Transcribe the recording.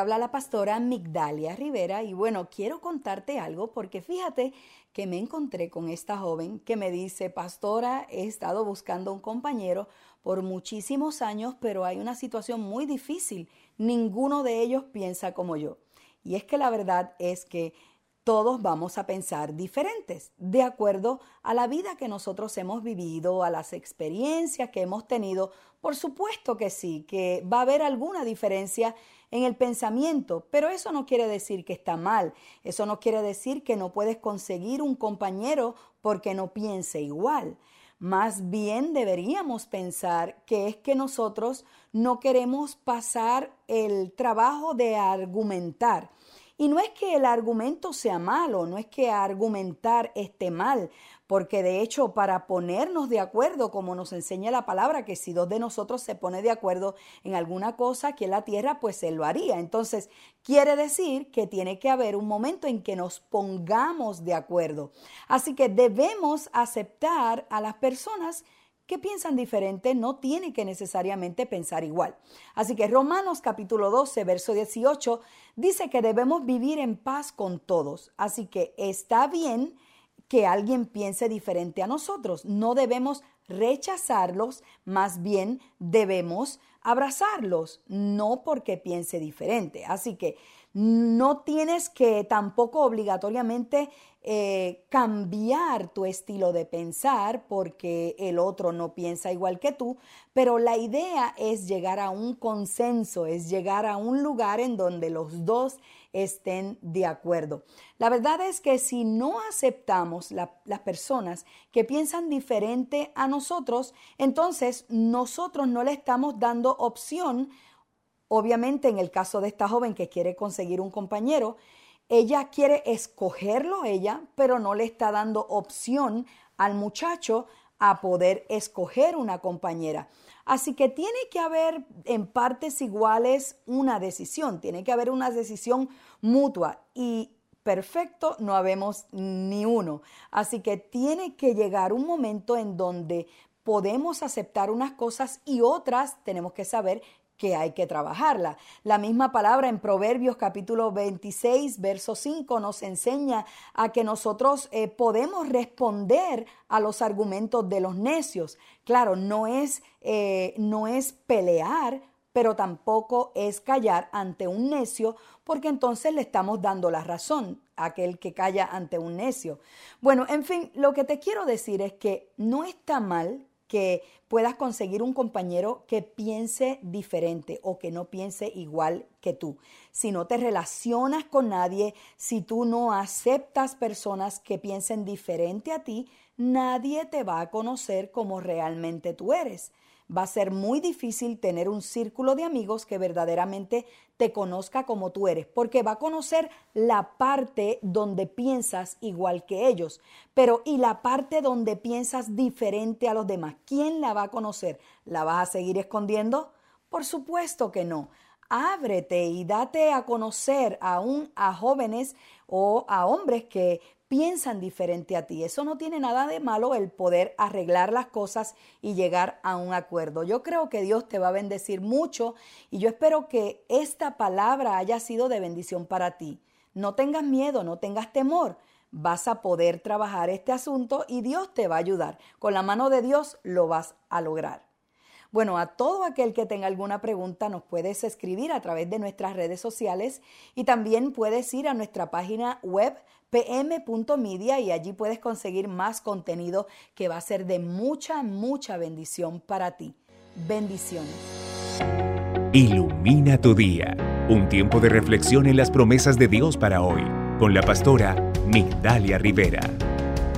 habla la pastora Migdalia Rivera y bueno, quiero contarte algo porque fíjate que me encontré con esta joven que me dice, pastora, he estado buscando un compañero por muchísimos años, pero hay una situación muy difícil. Ninguno de ellos piensa como yo. Y es que la verdad es que todos vamos a pensar diferentes, de acuerdo a la vida que nosotros hemos vivido, a las experiencias que hemos tenido. Por supuesto que sí, que va a haber alguna diferencia en el pensamiento, pero eso no quiere decir que está mal, eso no quiere decir que no puedes conseguir un compañero porque no piense igual. Más bien deberíamos pensar que es que nosotros no queremos pasar el trabajo de argumentar y no es que el argumento sea malo, no es que argumentar esté mal, porque de hecho para ponernos de acuerdo, como nos enseña la palabra, que si dos de nosotros se pone de acuerdo en alguna cosa aquí en la tierra, pues él lo haría. Entonces, quiere decir que tiene que haber un momento en que nos pongamos de acuerdo. Así que debemos aceptar a las personas que piensan diferente no tienen que necesariamente pensar igual. Así que Romanos capítulo 12, verso 18 dice que debemos vivir en paz con todos. Así que está bien que alguien piense diferente a nosotros. No debemos rechazarlos, más bien debemos abrazarlos, no porque piense diferente. Así que no tienes que tampoco obligatoriamente eh, cambiar tu estilo de pensar porque el otro no piensa igual que tú, pero la idea es llegar a un consenso, es llegar a un lugar en donde los dos estén de acuerdo. La verdad es que si no aceptamos las personas que piensan diferente a nosotros, entonces nosotros no le estamos dando opción, obviamente en el caso de esta joven que quiere conseguir un compañero, ella quiere escogerlo ella, pero no le está dando opción al muchacho a poder escoger una compañera. Así que tiene que haber en partes iguales una decisión, tiene que haber una decisión mutua y perfecto no habemos ni uno. Así que tiene que llegar un momento en donde podemos aceptar unas cosas y otras tenemos que saber que hay que trabajarla. La misma palabra en Proverbios capítulo 26, verso 5 nos enseña a que nosotros eh, podemos responder a los argumentos de los necios. Claro, no es, eh, no es pelear, pero tampoco es callar ante un necio, porque entonces le estamos dando la razón a aquel que calla ante un necio. Bueno, en fin, lo que te quiero decir es que no está mal que puedas conseguir un compañero que piense diferente o que no piense igual que tú. Si no te relacionas con nadie, si tú no aceptas personas que piensen diferente a ti, nadie te va a conocer como realmente tú eres va a ser muy difícil tener un círculo de amigos que verdaderamente te conozca como tú eres, porque va a conocer la parte donde piensas igual que ellos, pero ¿y la parte donde piensas diferente a los demás? ¿Quién la va a conocer? ¿La vas a seguir escondiendo? Por supuesto que no. Ábrete y date a conocer aún a jóvenes o a hombres que piensan diferente a ti. Eso no tiene nada de malo el poder arreglar las cosas y llegar a un acuerdo. Yo creo que Dios te va a bendecir mucho y yo espero que esta palabra haya sido de bendición para ti. No tengas miedo, no tengas temor. Vas a poder trabajar este asunto y Dios te va a ayudar. Con la mano de Dios lo vas a lograr. Bueno, a todo aquel que tenga alguna pregunta nos puedes escribir a través de nuestras redes sociales y también puedes ir a nuestra página web pm.media y allí puedes conseguir más contenido que va a ser de mucha, mucha bendición para ti. Bendiciones. Ilumina tu día. Un tiempo de reflexión en las promesas de Dios para hoy con la pastora Migdalia Rivera.